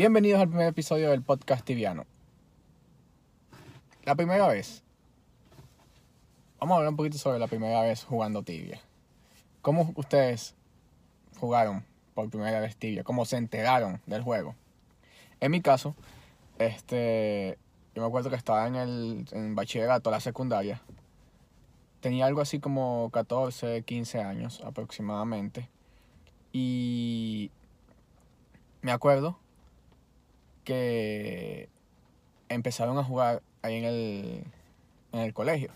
Bienvenidos al primer episodio del podcast tibiano. La primera vez. Vamos a hablar un poquito sobre la primera vez jugando tibia. ¿Cómo ustedes jugaron por primera vez tibia? ¿Cómo se enteraron del juego? En mi caso, este, yo me acuerdo que estaba en el en bachillerato, la secundaria. Tenía algo así como 14, 15 años aproximadamente. Y me acuerdo que empezaron a jugar ahí en el, en el colegio.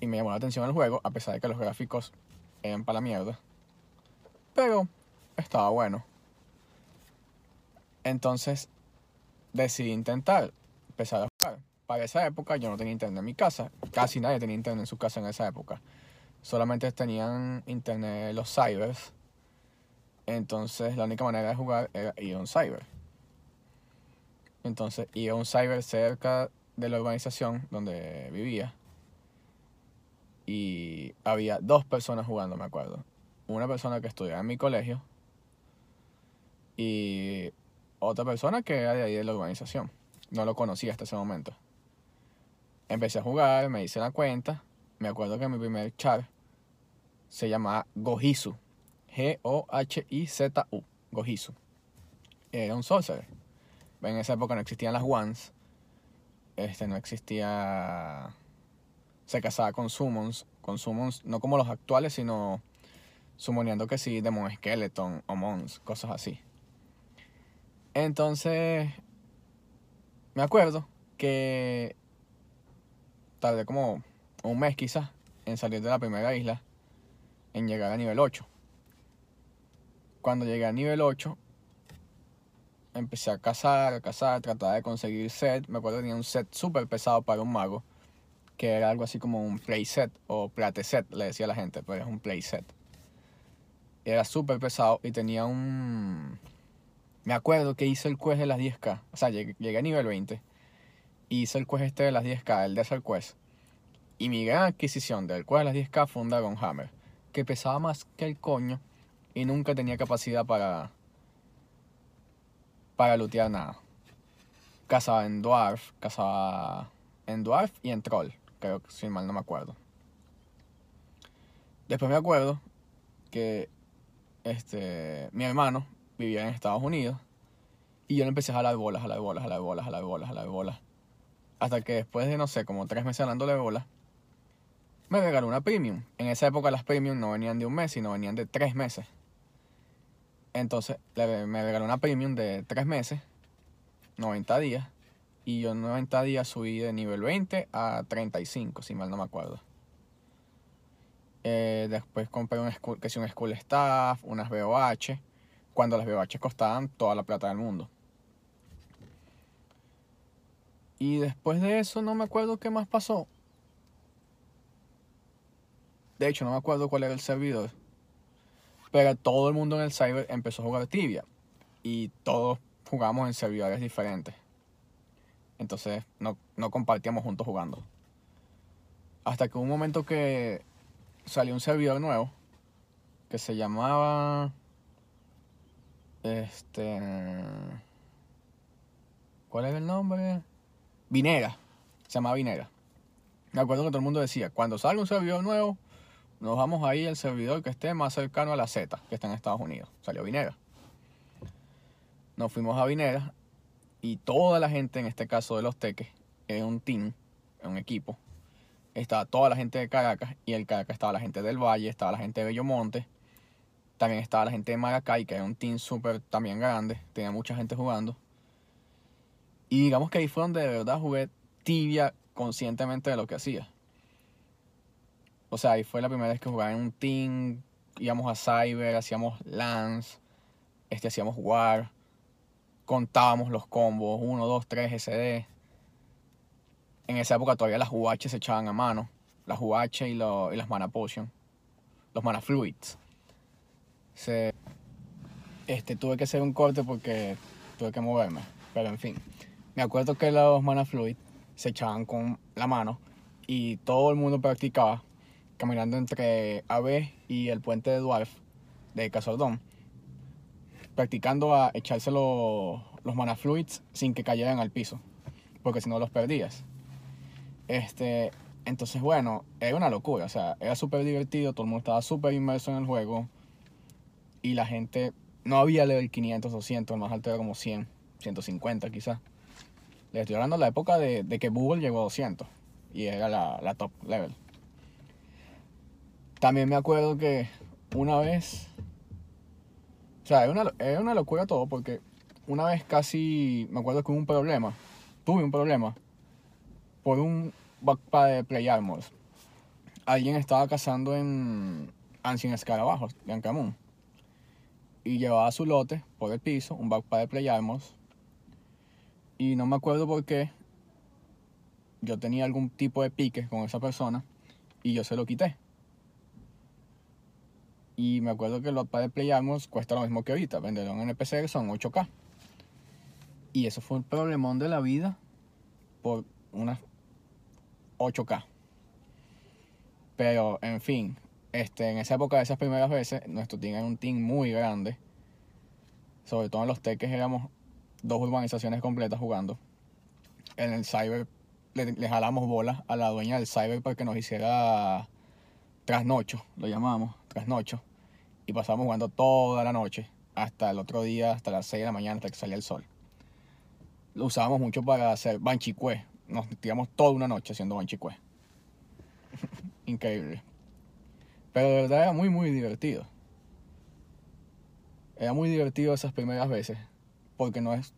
Y me llamó la atención el juego, a pesar de que los gráficos eran para la mierda. Pero estaba bueno. Entonces decidí intentar empezar a jugar. Para esa época yo no tenía internet en mi casa. Casi nadie tenía internet en su casa en esa época. Solamente tenían internet los cybers entonces la única manera de jugar era ir a un cyber. Entonces ir a un cyber cerca de la urbanización donde vivía. Y había dos personas jugando, me acuerdo. Una persona que estudiaba en mi colegio y otra persona que era de ahí de la urbanización. No lo conocía hasta ese momento. Empecé a jugar, me hice la cuenta. Me acuerdo que mi primer char se llamaba Gojisu. G-O-H-I-Z-U, Gojisu. Era un sorcerer. En esa época no existían las ones. Este, no existía. Se casaba con summons. Con summons, no como los actuales, sino summoneando que sí, Demon Skeleton o Mons, cosas así. Entonces, me acuerdo que tardé como un mes quizás en salir de la primera isla, en llegar a nivel 8. Cuando llegué a nivel 8, empecé a cazar, a cazar, tratar de conseguir set. Me acuerdo que tenía un set súper pesado para un mago, que era algo así como un play set o plate set, le decía a la gente, pero es un play set. Era súper pesado y tenía un... Me acuerdo que hice el quest de las 10k, o sea, llegué, a nivel 20. hice el quest este de las 10k, el Desert Quest. Y mi gran adquisición del quest de las 10k fue un Dragon Hammer, que pesaba más que el coño y nunca tenía capacidad para para lootear nada. Cazaba en Dwarf, cazaba en Dwarf y en Troll, creo que si mal no me acuerdo. Después me acuerdo que este mi hermano vivía en Estados Unidos y yo le empecé a jalar bolas, jalar bolas, jalar bolas, jalar bolas, jalar bolas. Hasta que después de, no sé, como tres meses jalándole bolas, me regaló una premium. En esa época las premium no venían de un mes, sino venían de tres meses. Entonces me regaló una premium de 3 meses, 90 días. Y yo en 90 días subí de nivel 20 a 35, si mal no me acuerdo. Eh, después compré un school, que un School Staff, unas BOH, cuando las BOH costaban toda la plata del mundo. Y después de eso no me acuerdo qué más pasó. De hecho, no me acuerdo cuál era el servidor. Pero todo el mundo en el cyber empezó a jugar tibia. Y todos jugamos en servidores diferentes. Entonces no, compartíamos juntos jugando. Hasta que hubo un momento que salió un servidor nuevo. Que se llamaba... Este... ¿Cuál era el nombre? Vinera. Se llamaba Vinera. Me acuerdo que todo el mundo decía, cuando salga un servidor nuevo, nos vamos ahí al servidor que esté más cercano a la Z, que está en Estados Unidos. Salió Vinera. Nos fuimos a Vinera y toda la gente, en este caso de los teques, en un team, en un equipo. Estaba toda la gente de Caracas y en Caracas estaba la gente del Valle, estaba la gente de Bellomonte. También estaba la gente de Maracay, que era un team súper también grande, tenía mucha gente jugando. Y digamos que ahí fue donde de verdad jugué tibia conscientemente de lo que hacía. O sea, ahí fue la primera vez que jugaba en un team, íbamos a Cyber, hacíamos Lance, este, hacíamos War, contábamos los combos, 1, 2, 3, SD. En esa época todavía las UH se echaban a mano, las UH y, las Mana Potion, los Mana Fluids. este, tuve que hacer un corte porque tuve que moverme, pero en fin. Me acuerdo que los Mana Fluids se echaban con la mano y todo el mundo practicaba caminando entre AB y el puente de Dwarf de Casordón. practicando a echarse los, los mana fluids sin que cayeran al piso, porque si no los perdías. Este, entonces, bueno, era una locura, o sea, era súper divertido, todo el mundo estaba súper inmerso en el juego y la gente no había level 500 o 100, el más alto era como 100, 150 quizás. Le estoy hablando de la época de, de que Google llegó a 200 y era la, la top level. También me acuerdo que una vez, o sea, era una, era una locura todo porque una vez casi, me acuerdo que hubo un problema, tuve un problema por un backpack de Play Armors. Alguien estaba cazando en Ancient Escarabajos, de Ancamun. Y llevaba su lote por el piso, un backpack de Play Armors. Y no me acuerdo por qué. Yo tenía algún tipo de pique con esa persona y yo se lo quité. Y me acuerdo que backpack de Play Armors cuesta lo mismo que ahorita. Venderlo en NPC son 8K. Y eso fue un problemón de la vida por unas 8K. Pero, en fin, este, en esa época, de esas primeras veces, nuestro team era un team muy grande. Sobre todo en los teques éramos dos urbanizaciones completas jugando. En el cyber le, jalamos bolas a la dueña del cyber para que nos hiciera trasnocho, lo llamamos, trasnocho. Y pasamos jugando toda la noche, hasta el otro día, hasta las 6 de la mañana, hasta que salía el sol. Lo usábamos mucho para hacer banchicue, nos tiramos toda una noche haciendo banchicue. Increíble. Pero de verdad era muy, muy divertido. Era muy divertido esas primeras veces. Porque no es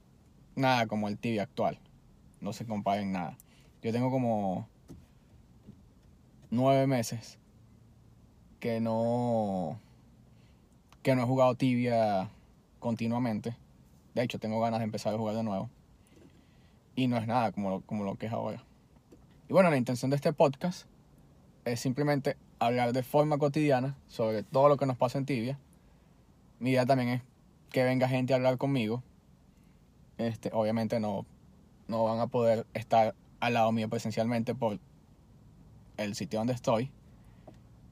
nada como el tibia actual. No se compara en nada. Yo tengo como nueve meses que no que no he jugado tibia continuamente. De hecho, tengo ganas de empezar a jugar de nuevo y no es nada como lo, como lo que es ahora. Y bueno, la intención de este podcast es simplemente hablar de forma cotidiana sobre todo lo que nos pasa en Tibia. Mi idea también es que venga gente a hablar conmigo. Este, obviamente no, no van a poder estar al lado mío presencialmente por el sitio donde estoy.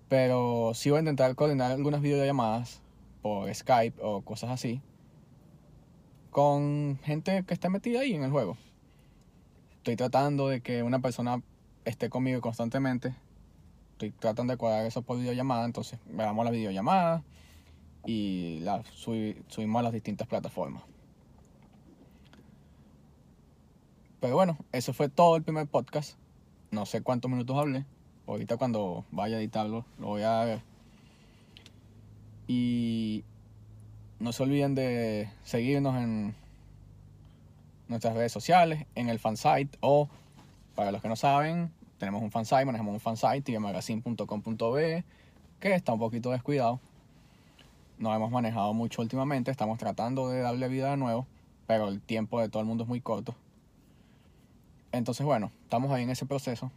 Pero sí voy a intentar coordinar algunas videollamadas por Skype o cosas así con gente que esté metida ahí en el juego estoy tratando de que una persona esté conmigo constantemente. Estoy tratando de cuadrar eso por videollamada, entonces grabamos la videollamada y la subimos a las distintas plataformas. Pero bueno, eso fue todo el primer podcast. No sé cuántos minutos hablé. Ahorita cuando vaya a editarlo lo voy a. Y no se olviden de seguirnos en nuestras redes sociales, en el fansite o, para los que no saben, tenemos un fansite, manejamos un fansite, tvmagazine.com.be, que está un poquito descuidado. No hemos manejado mucho últimamente, estamos tratando de darle vida de nuevo, pero el tiempo de todo el mundo es muy corto. Entonces, bueno, estamos ahí en ese proceso.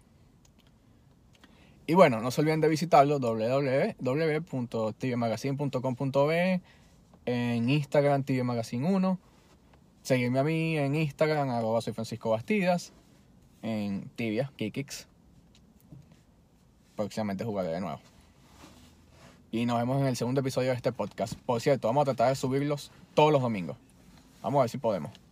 Y bueno, no se olviden de visitarlo www.tvmagazine.com.be, en Instagram tvmagazine1 Seguirme a mí en Instagram, arroba soy Francisco Bastidas, en Tibia, Kikix. Próximamente jugaré de nuevo. Y nos vemos en el segundo episodio de este podcast. Por cierto, vamos a tratar de subirlos todos los domingos. Vamos a ver si podemos.